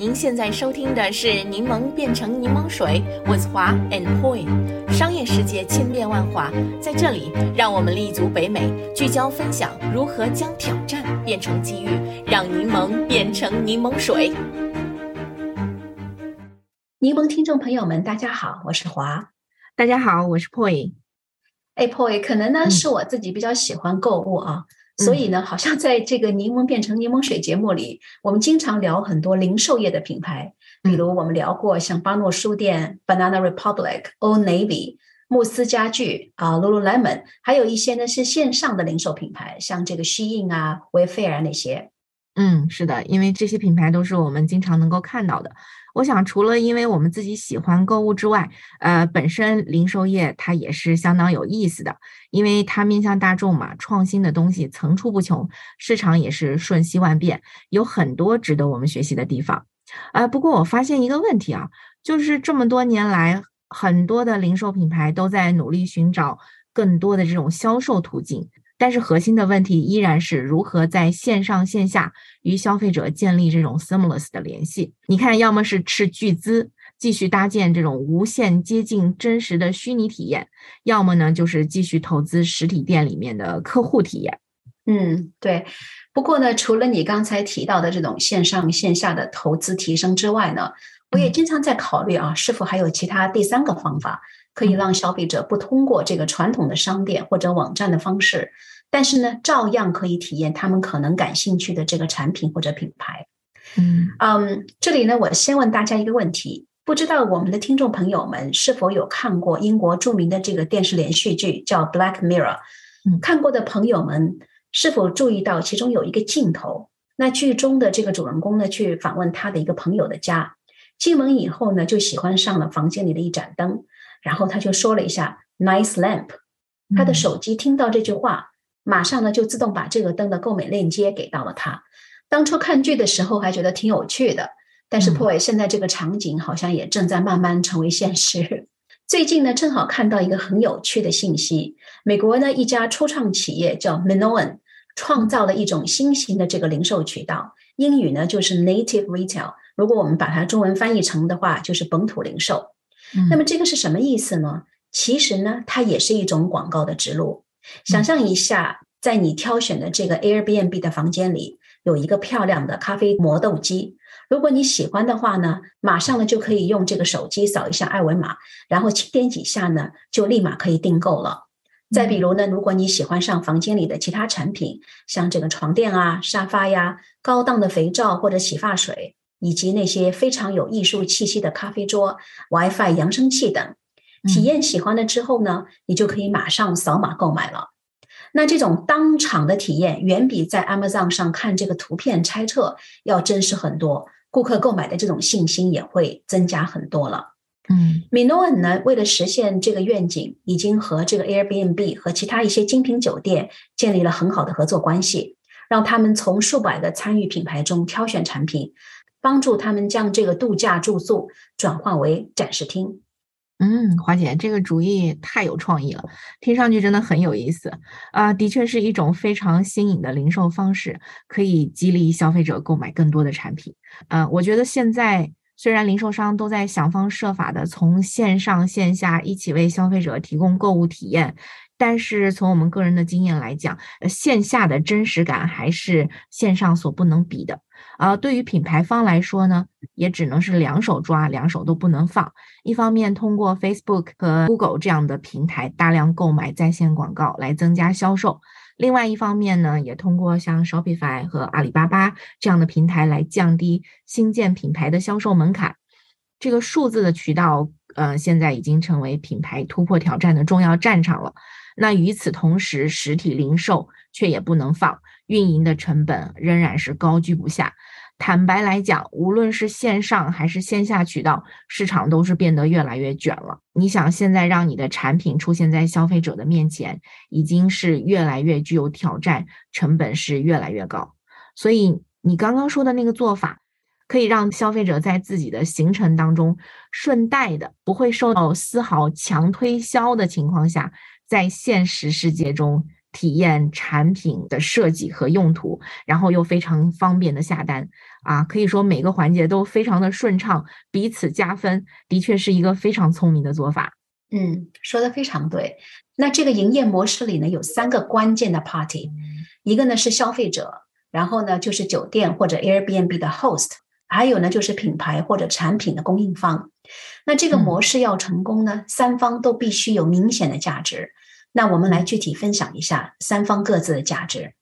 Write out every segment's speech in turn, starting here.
您现在收听的是《柠檬变成柠檬水》，with 华 and Poi。商业世界千变万化，在这里，让我们立足北美，聚焦分享如何将挑战变成机遇，让柠檬变成柠檬水。柠檬听众朋友们，大家好，我是华。大家好，我是 Poi。哎，Poi，可能呢是我自己比较喜欢购物啊。所以呢，好像在这个柠檬变成柠檬水节目里，我们经常聊很多零售业的品牌，比如我们聊过像巴诺书店、Banana Republic、Old Navy、慕斯家具啊、Lululemon，还有一些呢是线上的零售品牌，像这个 Shein 啊、Wayfair 那些。嗯，是的，因为这些品牌都是我们经常能够看到的。我想，除了因为我们自己喜欢购物之外，呃，本身零售业它也是相当有意思的，因为它面向大众嘛，创新的东西层出不穷，市场也是瞬息万变，有很多值得我们学习的地方。呃，不过我发现一个问题啊，就是这么多年来，很多的零售品牌都在努力寻找更多的这种销售途径。但是核心的问题依然是如何在线上线下与消费者建立这种 seamless 的联系。你看，要么是斥巨资继续搭建这种无限接近真实的虚拟体验，要么呢就是继续投资实体店里面的客户体验。嗯，对。不过呢，除了你刚才提到的这种线上线下的投资提升之外呢，我也经常在考虑啊，是否还有其他第三个方法。可以让消费者不通过这个传统的商店或者网站的方式，但是呢，照样可以体验他们可能感兴趣的这个产品或者品牌。嗯嗯，这里呢，我先问大家一个问题：不知道我们的听众朋友们是否有看过英国著名的这个电视连续剧叫《Black Mirror》？看过的朋友们是否注意到其中有一个镜头？那剧中的这个主人公呢，去访问他的一个朋友的家，进门以后呢，就喜欢上了房间里的一盏灯。然后他就说了一下 “nice lamp”，他的手机听到这句话，马上呢就自动把这个灯的购买链接给到了他。当初看剧的时候还觉得挺有趣的，但是 Poy 现在这个场景好像也正在慢慢成为现实。最近呢，正好看到一个很有趣的信息：美国呢一家初创企业叫 Minoan，创造了一种新型的这个零售渠道，英语呢就是 Native Retail。如果我们把它中文翻译成的话，就是本土零售。那么这个是什么意思呢？其实呢，它也是一种广告的植入。想象一下，在你挑选的这个 Airbnb 的房间里，有一个漂亮的咖啡磨豆机。如果你喜欢的话呢，马上呢就可以用这个手机扫一下二维码，然后轻点几下呢，就立马可以订购了。再比如呢，如果你喜欢上房间里的其他产品，像这个床垫啊、沙发呀、高档的肥皂或者洗发水。以及那些非常有艺术气息的咖啡桌、WiFi 扬声器等，体验喜欢了之后呢，你就可以马上扫码购买了。那这种当场的体验，远比在 Amazon 上看这个图片猜测要真实很多，顾客购买的这种信心也会增加很多了。嗯，Minoan 呢，为了实现这个愿景，已经和这个 Airbnb 和其他一些精品酒店建立了很好的合作关系，让他们从数百个参与品牌中挑选产品。帮助他们将这个度假住宿转化为展示厅。嗯，华姐，这个主意太有创意了，听上去真的很有意思啊！的确是一种非常新颖的零售方式，可以激励消费者购买更多的产品。嗯，我觉得现在虽然零售商都在想方设法的从线上线下一起为消费者提供购物体验。但是从我们个人的经验来讲，线下的真实感还是线上所不能比的。啊，对于品牌方来说呢，也只能是两手抓，两手都不能放。一方面通过 Facebook 和 Google 这样的平台大量购买在线广告来增加销售；另外一方面呢，也通过像 Shopify 和阿里巴巴这样的平台来降低新建品牌的销售门槛。这个数字的渠道，呃，现在已经成为品牌突破挑战的重要战场了。那与此同时，实体零售却也不能放，运营的成本仍然是高居不下。坦白来讲，无论是线上还是线下渠道，市场都是变得越来越卷了。你想，现在让你的产品出现在消费者的面前，已经是越来越具有挑战，成本是越来越高。所以，你刚刚说的那个做法，可以让消费者在自己的行程当中，顺带的不会受到丝毫强推销的情况下。在现实世界中体验产品的设计和用途，然后又非常方便的下单，啊，可以说每个环节都非常的顺畅，彼此加分，的确是一个非常聪明的做法。嗯，说的非常对。那这个营业模式里呢，有三个关键的 party，一个呢是消费者，然后呢就是酒店或者 Airbnb 的 host，还有呢就是品牌或者产品的供应方。那这个模式要成功呢，三方都必须有明显的价值。那我们来具体分享一下三方各自的价值。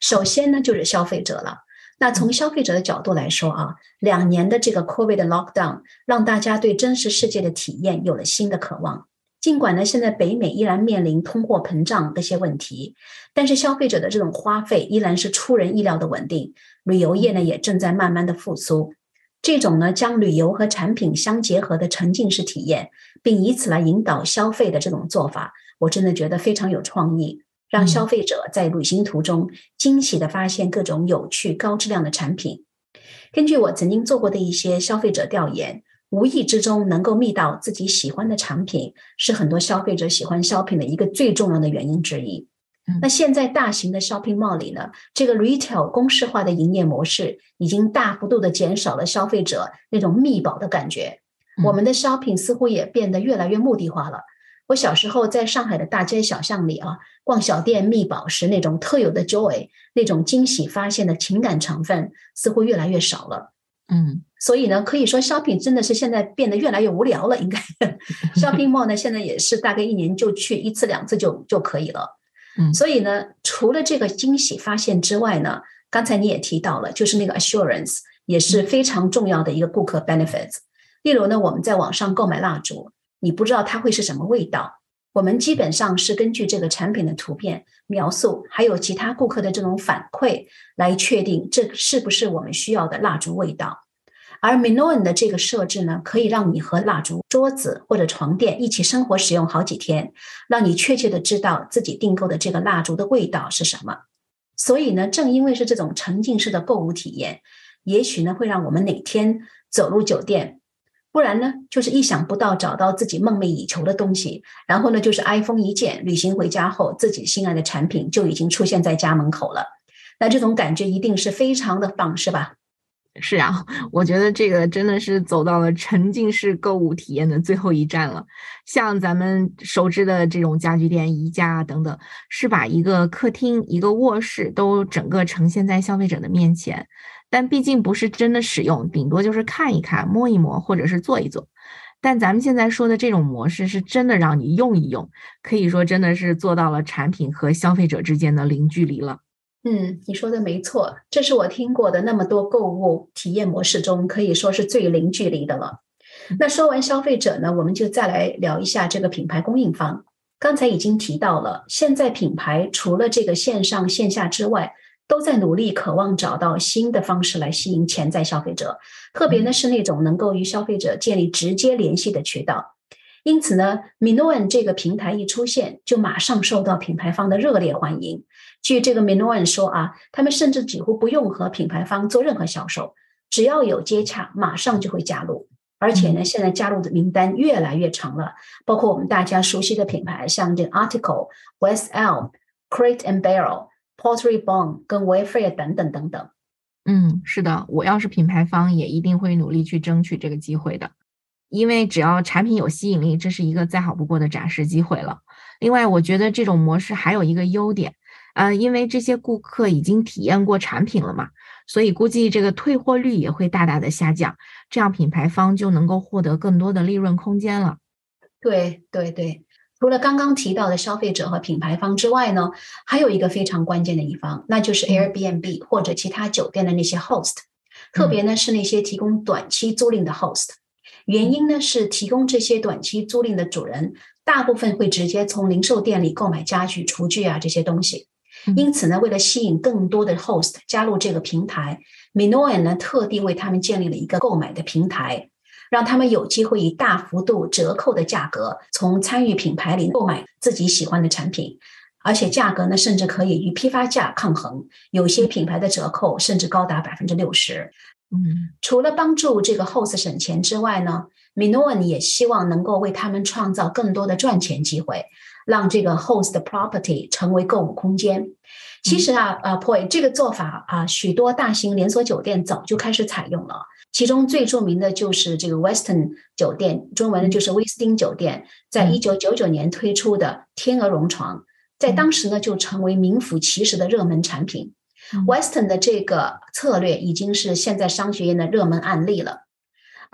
首先呢就是消费者了。那从消费者的角度来说啊，两年的这个 COVID 的 lockdown 让大家对真实世界的体验有了新的渴望。尽管呢，现在北美依然面临通货膨胀这些问题，但是消费者的这种花费依然是出人意料的稳定。旅游业呢也正在慢慢的复苏。这种呢将旅游和产品相结合的沉浸式体验，并以此来引导消费的这种做法，我真的觉得非常有创意。让消费者在旅行途中惊喜的发现各种有趣、高质量的产品。根据我曾经做过的一些消费者调研，无意之中能够觅到自己喜欢的产品，是很多消费者喜欢 shopping 的一个最重要的原因之一。那现在大型的 shopping mall 里呢，这个 retail 公式化的营业模式已经大幅度的减少了消费者那种密宝的感觉。我们的 shopping 似乎也变得越来越目的化了。我小时候在上海的大街小巷里啊，逛小店觅宝时那种特有的 joy，那种惊喜发现的情感成分似乎越来越少了。嗯，所以呢，可以说 shopping 真的是现在变得越来越无聊了。应该 shopping mall 呢，现在也是大概一年就去一次两次就就可以了。嗯，所以呢，除了这个惊喜发现之外呢，刚才你也提到了，就是那个 assurance 也是非常重要的一个顾客 benefits。例如呢，我们在网上购买蜡烛。你不知道它会是什么味道，我们基本上是根据这个产品的图片描述，还有其他顾客的这种反馈来确定这是不是我们需要的蜡烛味道。而 Minoan 的这个设置呢，可以让你和蜡烛、桌子或者床垫一起生活使用好几天，让你确切的知道自己订购的这个蜡烛的味道是什么。所以呢，正因为是这种沉浸式的购物体验，也许呢会让我们哪天走入酒店。不然呢，就是意想不到找到自己梦寐以求的东西，然后呢，就是 iPhone 一键，旅行回家后，自己心爱的产品就已经出现在家门口了。那这种感觉一定是非常的棒，是吧？是啊，我觉得这个真的是走到了沉浸式购物体验的最后一站了。像咱们熟知的这种家居店，宜家啊等等，是把一个客厅、一个卧室都整个呈现在消费者的面前。但毕竟不是真的使用，顶多就是看一看、摸一摸，或者是做一做。但咱们现在说的这种模式，是真的让你用一用，可以说真的是做到了产品和消费者之间的零距离了。嗯，你说的没错，这是我听过的那么多购物体验模式中，可以说是最零距离的了。那说完消费者呢，我们就再来聊一下这个品牌供应方。刚才已经提到了，现在品牌除了这个线上线下之外，都在努力，渴望找到新的方式来吸引潜在消费者，特别呢是那种能够与消费者建立直接联系的渠道。因此呢，Minoan 这个平台一出现，就马上受到品牌方的热烈欢迎。据这个 Minoan 说啊，他们甚至几乎不用和品牌方做任何销售，只要有接洽，马上就会加入。而且呢，现在加入的名单越来越长了，包括我们大家熟悉的品牌，像这个 Article、West Elm、Crate and Barrel。Pottery Barn 跟 Wayfair 等等等等，嗯，是的，我要是品牌方，也一定会努力去争取这个机会的，因为只要产品有吸引力，这是一个再好不过的展示机会了。另外，我觉得这种模式还有一个优点，呃，因为这些顾客已经体验过产品了嘛，所以估计这个退货率也会大大的下降，这样品牌方就能够获得更多的利润空间了。对对对。除了刚刚提到的消费者和品牌方之外呢，还有一个非常关键的一方，那就是 Airbnb 或者其他酒店的那些 host，特别呢是那些提供短期租赁的 host。原因呢是提供这些短期租赁的主人，大部分会直接从零售店里购买家具、厨具啊这些东西。因此呢，为了吸引更多的 host 加入这个平台，Minoan 呢特地为他们建立了一个购买的平台。让他们有机会以大幅度折扣的价格从参与品牌里购买自己喜欢的产品，而且价格呢甚至可以与批发价抗衡，有些品牌的折扣甚至高达百分之六十。嗯，除了帮助这个 host 省钱之外呢，Minoan 也希望能够为他们创造更多的赚钱机会，让这个 host property 成为购物空间。其实啊，呃，Poi 这个做法啊，许多大型连锁酒店早就开始采用了。其中最著名的就是这个 Western 酒店，中文呢就是威斯汀酒店，在一九九九年推出的天鹅绒床，在当时呢就成为名副其实的热门产品。Western 的这个策略已经是现在商学院的热门案例了。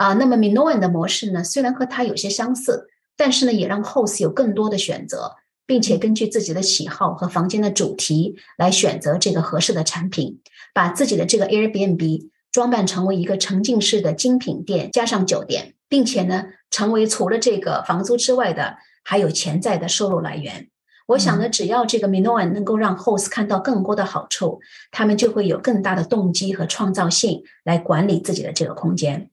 啊，那么 Minoan 的模式呢，虽然和它有些相似，但是呢也让 host 有更多的选择，并且根据自己的喜好和房间的主题来选择这个合适的产品，把自己的这个 Airbnb。装扮成为一个沉浸式的精品店，加上酒店，并且呢，成为除了这个房租之外的还有潜在的收入来源。我想呢，只要这个 Minoan 能够让 host 看到更多的好处，他们就会有更大的动机和创造性来管理自己的这个空间。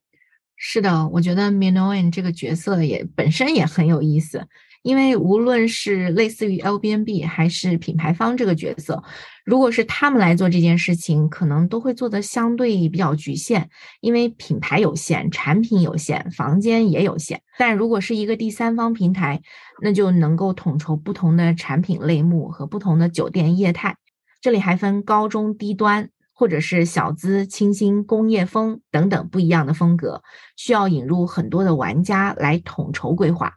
是的，我觉得 Minoan 这个角色也本身也很有意思。因为无论是类似于 l b n b 还是品牌方这个角色，如果是他们来做这件事情，可能都会做得相对比较局限，因为品牌有限，产品有限，房间也有限。但如果是一个第三方平台，那就能够统筹不同的产品类目和不同的酒店业态。这里还分高中低端，或者是小资、清新、工业风等等不一样的风格，需要引入很多的玩家来统筹规划。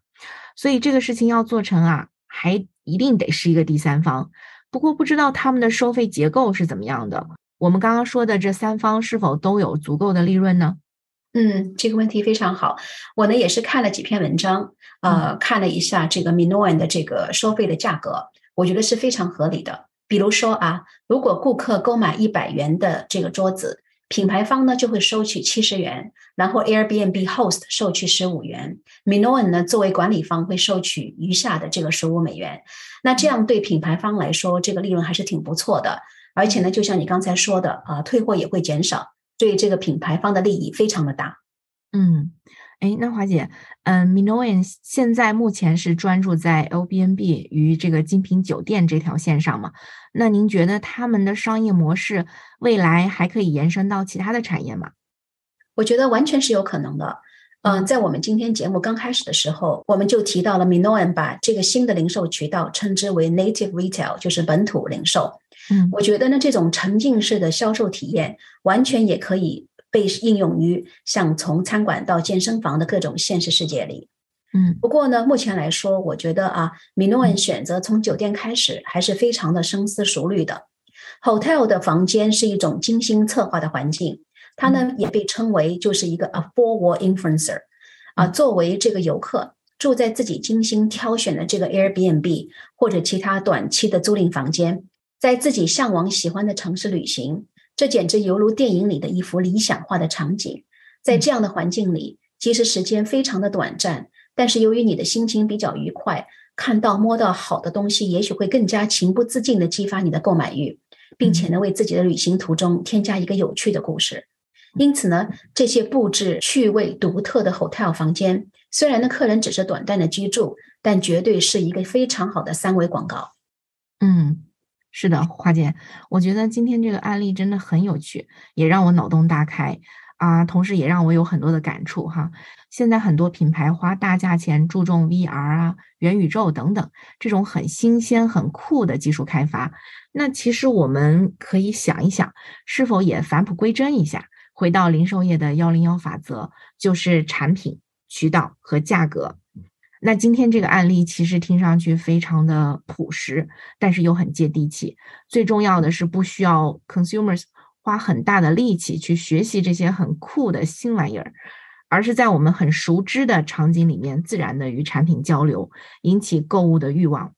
所以这个事情要做成啊，还一定得是一个第三方。不过不知道他们的收费结构是怎么样的。我们刚刚说的这三方是否都有足够的利润呢？嗯，这个问题非常好。我呢也是看了几篇文章，呃，看了一下这个 Minoan 的这个收费的价格，我觉得是非常合理的。比如说啊，如果顾客购买一百元的这个桌子。品牌方呢就会收取七十元，然后 Airbnb host 收取十五元，Minoan 呢作为管理方会收取余下的这个十五美元。那这样对品牌方来说，这个利润还是挺不错的。而且呢，就像你刚才说的啊，退货也会减少，对这个品牌方的利益非常的大。嗯。哎，那华姐，嗯，Minoan 现在目前是专注在 l b n b 与这个精品酒店这条线上嘛？那您觉得他们的商业模式未来还可以延伸到其他的产业吗？我觉得完全是有可能的。嗯，在我们今天节目刚开始的时候，我们就提到了 Minoan 把这个新的零售渠道称之为 Native Retail，就是本土零售。嗯，我觉得呢，这种沉浸式的销售体验完全也可以。被应用于像从餐馆到健身房的各种现实世界里，嗯，不过呢，目前来说，我觉得啊，Minoan 选择从酒店开始，还是非常的深思熟虑的。Hotel 的房间是一种精心策划的环境，它呢也被称为就是一个 a four-wall influencer，啊，作为这个游客住在自己精心挑选的这个 Airbnb 或者其他短期的租赁房间，在自己向往喜欢的城市旅行。这简直犹如电影里的一幅理想化的场景。在这样的环境里，其实时间非常的短暂，但是由于你的心情比较愉快，看到摸到好的东西，也许会更加情不自禁地激发你的购买欲，并且呢，为自己的旅行途中添加一个有趣的故事。因此呢，这些布置趣味独特的 hotel 房间，虽然呢客人只是短暂的居住，但绝对是一个非常好的三维广告。嗯。是的，花姐，我觉得今天这个案例真的很有趣，也让我脑洞大开啊，同时也让我有很多的感触哈。现在很多品牌花大价钱注重 VR 啊、元宇宙等等这种很新鲜、很酷的技术开发，那其实我们可以想一想，是否也返璞归真一下，回到零售业的幺零幺法则，就是产品、渠道和价格。那今天这个案例其实听上去非常的朴实，但是又很接地气。最重要的是不需要 consumers 花很大的力气去学习这些很酷的新玩意儿，而是在我们很熟知的场景里面自然的与产品交流，引起购物的欲望。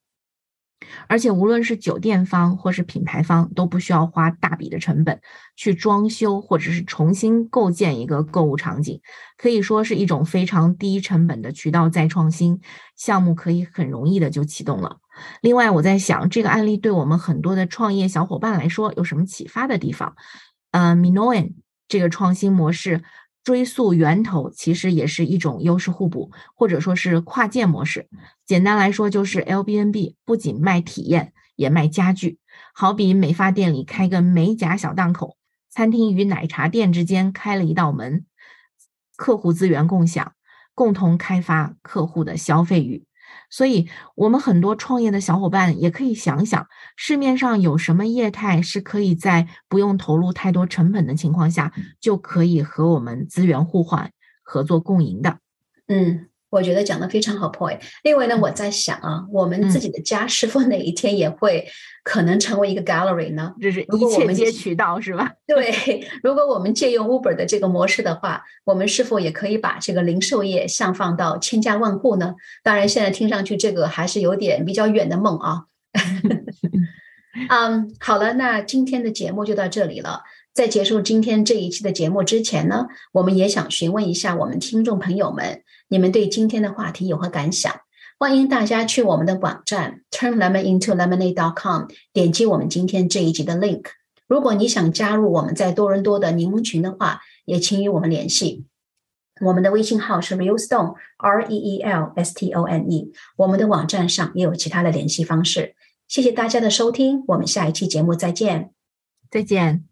而且无论是酒店方或是品牌方，都不需要花大笔的成本去装修或者是重新构建一个购物场景，可以说是一种非常低成本的渠道再创新项目，可以很容易的就启动了。另外，我在想这个案例对我们很多的创业小伙伴来说有什么启发的地方？呃，Minoan 这个创新模式。追溯源头其实也是一种优势互补，或者说是跨界模式。简单来说，就是 l b n b 不仅卖体验，也卖家具。好比美发店里开个美甲小档口，餐厅与奶茶店之间开了一道门，客户资源共享，共同开发客户的消费欲。所以，我们很多创业的小伙伴也可以想想，市面上有什么业态是可以在不用投入太多成本的情况下，就可以和我们资源互换、合作共赢的。嗯。我觉得讲的非常好，point。另外呢，我在想啊，我们自己的家是否哪一天也会可能成为一个 gallery 呢？就是一切皆渠道是吧？对，如果我们借用 Uber 的这个模式的话，我们是否也可以把这个零售业向放到千家万户呢？当然，现在听上去这个还是有点比较远的梦啊。嗯，好了，那今天的节目就到这里了。在结束今天这一期的节目之前呢，我们也想询问一下我们听众朋友们。你们对今天的话题有何感想？欢迎大家去我们的网站 turnlemonintolemonade.com 点击我们今天这一集的 link。如果你想加入我们在多伦多的柠檬群的话，也请与我们联系。我们的微信号是 realstone r e e l s t o n e。我们的网站上也有其他的联系方式。谢谢大家的收听，我们下一期节目再见。再见。